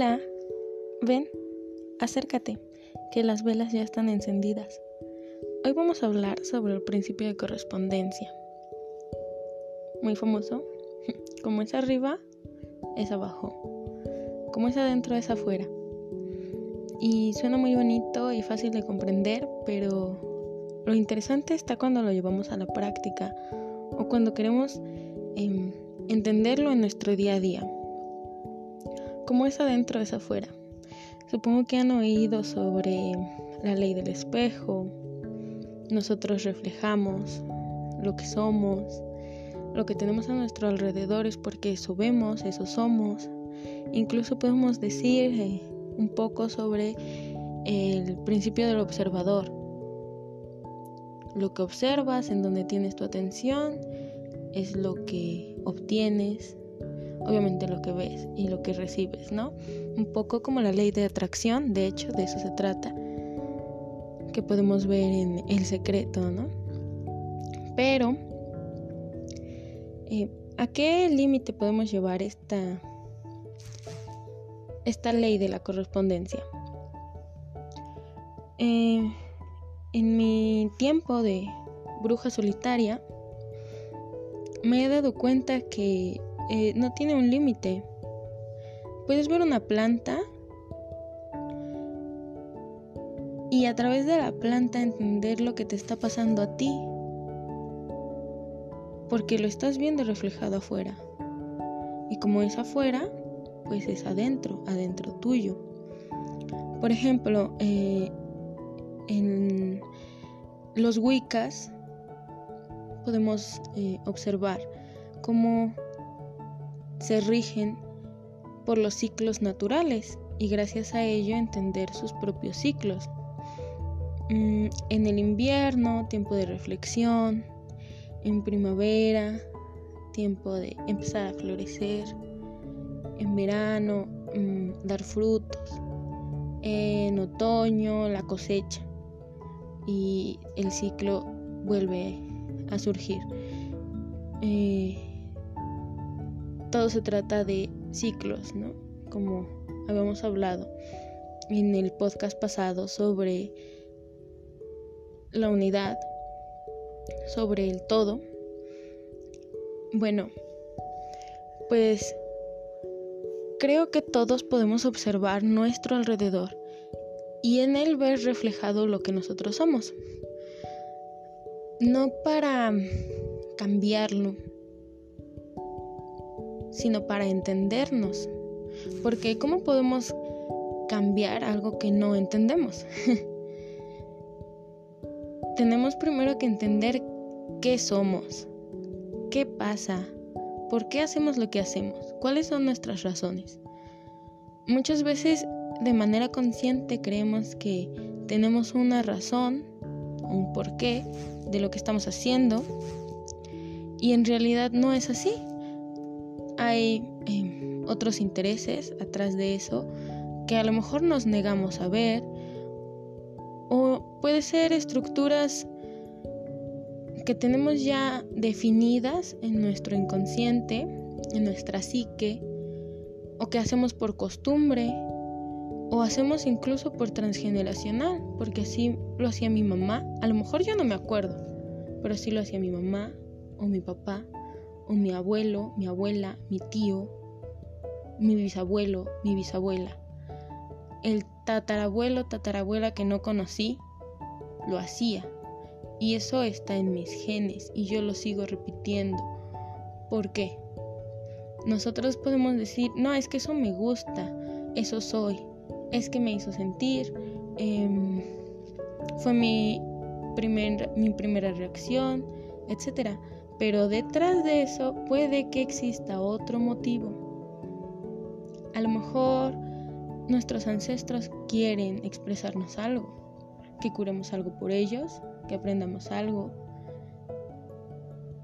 Hola, ven, acércate, que las velas ya están encendidas. Hoy vamos a hablar sobre el principio de correspondencia. Muy famoso. Como es arriba, es abajo. Como es adentro, es afuera. Y suena muy bonito y fácil de comprender, pero lo interesante está cuando lo llevamos a la práctica o cuando queremos em, entenderlo en nuestro día a día. Como es adentro, es afuera. Supongo que han oído sobre la ley del espejo. Nosotros reflejamos lo que somos, lo que tenemos a nuestro alrededor es porque eso vemos, eso somos. Incluso podemos decir eh, un poco sobre el principio del observador. Lo que observas, en donde tienes tu atención, es lo que obtienes, obviamente lo que ves y lo que recibes, ¿no? Un poco como la ley de atracción, de hecho, de eso se trata, que podemos ver en El Secreto, ¿no? Pero, eh, ¿a qué límite podemos llevar esta, esta ley de la correspondencia? Eh, en mi tiempo de bruja solitaria, me he dado cuenta que eh, no tiene un límite. Puedes ver una planta y a través de la planta entender lo que te está pasando a ti, porque lo estás viendo reflejado afuera. Y como es afuera, pues es adentro, adentro tuyo. Por ejemplo, eh, en los Wiccas podemos eh, observar cómo se rigen por los ciclos naturales y gracias a ello entender sus propios ciclos. Mm, en el invierno, tiempo de reflexión, en primavera, tiempo de empezar a florecer, en verano, mm, dar frutos, en otoño, la cosecha y el ciclo vuelve a surgir. Eh, todo se trata de ciclos, ¿no? Como habíamos hablado en el podcast pasado sobre la unidad, sobre el todo. Bueno, pues creo que todos podemos observar nuestro alrededor y en él ver reflejado lo que nosotros somos. No para cambiarlo, sino para entendernos. Porque ¿cómo podemos cambiar algo que no entendemos? Tenemos primero que entender qué somos, qué pasa, por qué hacemos lo que hacemos, cuáles son nuestras razones. Muchas veces de manera consciente creemos que tenemos una razón, un porqué de lo que estamos haciendo y en realidad no es así hay em, otros intereses atrás de eso que a lo mejor nos negamos a ver o puede ser estructuras que tenemos ya definidas en nuestro inconsciente, en nuestra psique, o que hacemos por costumbre, o hacemos incluso por transgeneracional, porque así lo hacía mi mamá, a lo mejor yo no me acuerdo, pero sí lo hacía mi mamá o mi papá o mi abuelo, mi abuela, mi tío, mi bisabuelo, mi bisabuela. El tatarabuelo, tatarabuela que no conocí, lo hacía. Y eso está en mis genes y yo lo sigo repitiendo. ¿Por qué? Nosotros podemos decir, no, es que eso me gusta, eso soy, es que me hizo sentir, em, fue mi, mi primera reacción, etc. Pero detrás de eso puede que exista otro motivo. A lo mejor nuestros ancestros quieren expresarnos algo, que curemos algo por ellos, que aprendamos algo,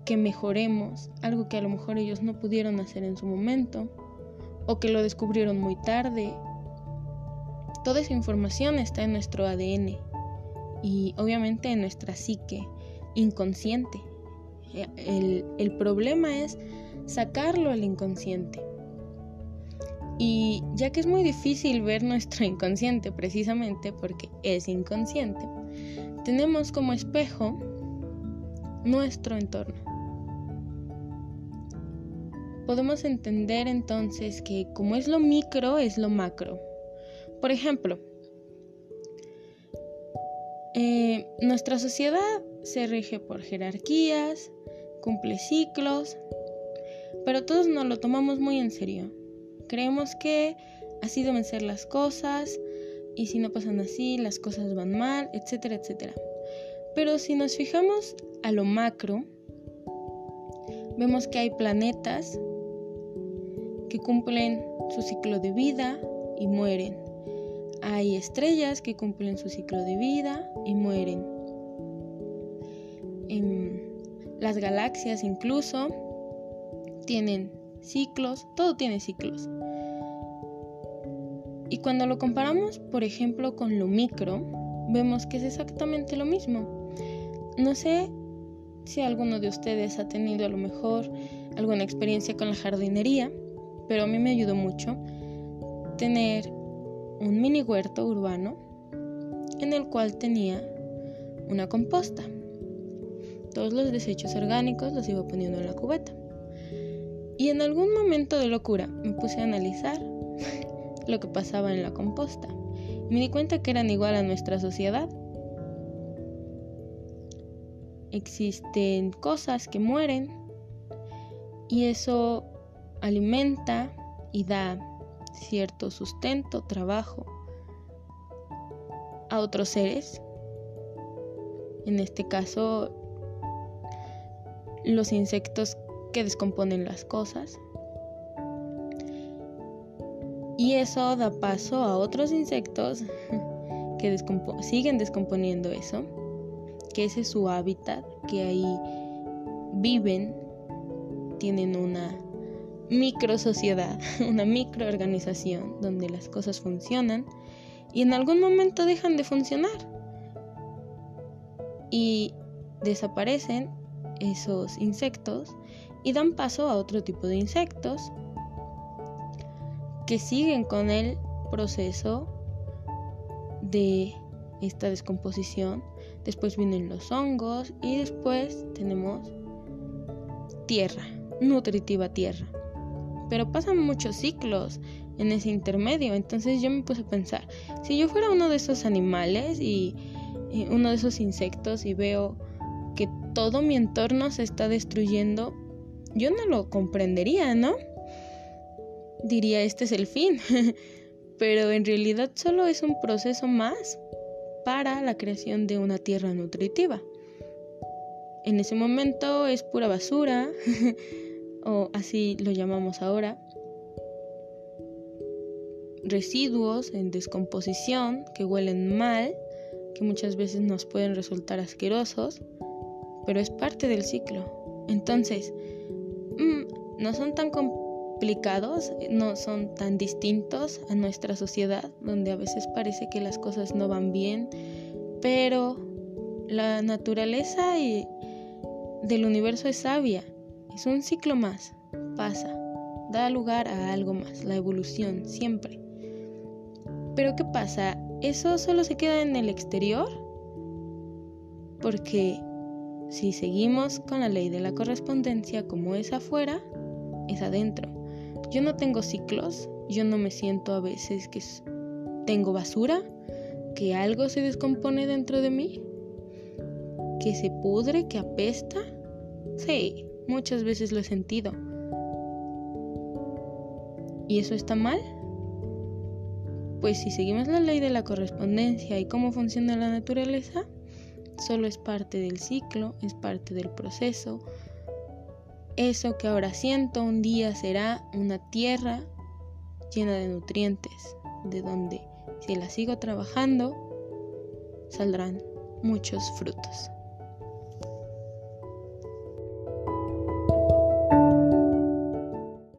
que mejoremos algo que a lo mejor ellos no pudieron hacer en su momento o que lo descubrieron muy tarde. Toda esa información está en nuestro ADN y obviamente en nuestra psique inconsciente. El, problema es sacarlo al inconsciente. Y ya que es muy difícil ver nuestro inconsciente precisamente porque es inconsciente, tenemos como espejo nuestro entorno. Podemos entender entonces que como es lo micro, es lo macro. Por ejemplo, eh, nuestra sociedad se rige por jerarquías, cumple ciclos, pero todos nos lo tomamos muy en serio. Creemos que así deben ser las cosas y si no pasan así, las cosas van mal, etcétera, etcétera. Pero si nos fijamos a lo macro, vemos que hay planetas que cumplen su ciclo de vida y mueren. Hay estrellas que cumplen su ciclo de vida y mueren. Las galaxias incluso tienen ciclos, todo tiene ciclos. Y cuando lo comparamos, por ejemplo, con lo micro, vemos que es exactamente lo mismo. No sé si alguno de ustedes ha tenido a lo mejor alguna experiencia con la jardinería, pero a mí me ayudó mucho tener un mini huerto urbano en el cual tenía una composta. Todos los desechos orgánicos los iba poniendo en la cubeta. Y en algún momento de locura me puse a analizar lo que pasaba en la composta. Me di cuenta que eran igual a nuestra sociedad. Existen cosas que mueren y eso alimenta y da cierto sustento, trabajo a otros seres. En este caso, los insectos que descomponen las cosas. Y eso da paso a otros insectos que siguen descomponiendo eso, que ese es su hábitat, que ahí viven, tienen una micro sociedad, una microorganización donde las cosas funcionan y en algún momento dejan de funcionar y desaparecen esos insectos y dan paso a otro tipo de insectos que siguen con el proceso de esta descomposición. Después vienen los hongos y después tenemos tierra, nutritiva tierra. Pero pasan muchos ciclos en ese intermedio. Entonces yo me puse a pensar, si yo fuera uno de esos animales y, uno de esos insectos y veo que todo mi entorno se está destruyendo, yo no lo comprendería, ¿no? Diría, este es el fin, pero en realidad solo es un proceso más para la creación de una tierra nutritiva. En ese momento es pura basura, o así lo llamamos ahora, residuos en descomposición que huelen mal, que muchas veces nos pueden resultar asquerosos, pero es parte del ciclo. Entonces, mm, no son tan complicados, no son tan distintos a nuestra sociedad, donde a veces parece que las cosas no van bien, pero la naturaleza del universo es sabia, es un ciclo más, pasa, da lugar a algo más, la evolución, siempre. Pero ¿qué pasa? ¿Eso solo se queda en el exterior? Porque si seguimos con la ley de la correspondencia como es afuera, es adentro. Yo no tengo ciclos, yo no me siento a veces que tengo basura, que algo se descompone dentro de mí, que se pudre, que apesta. Sí, muchas veces lo he sentido. ¿Y eso está mal? Pues si seguimos la ley de la correspondencia y cómo funciona la naturaleza, solo es parte del ciclo, es parte del proceso. Eso que ahora siento un día será una tierra llena de nutrientes, de donde si la sigo trabajando, saldrán muchos frutos.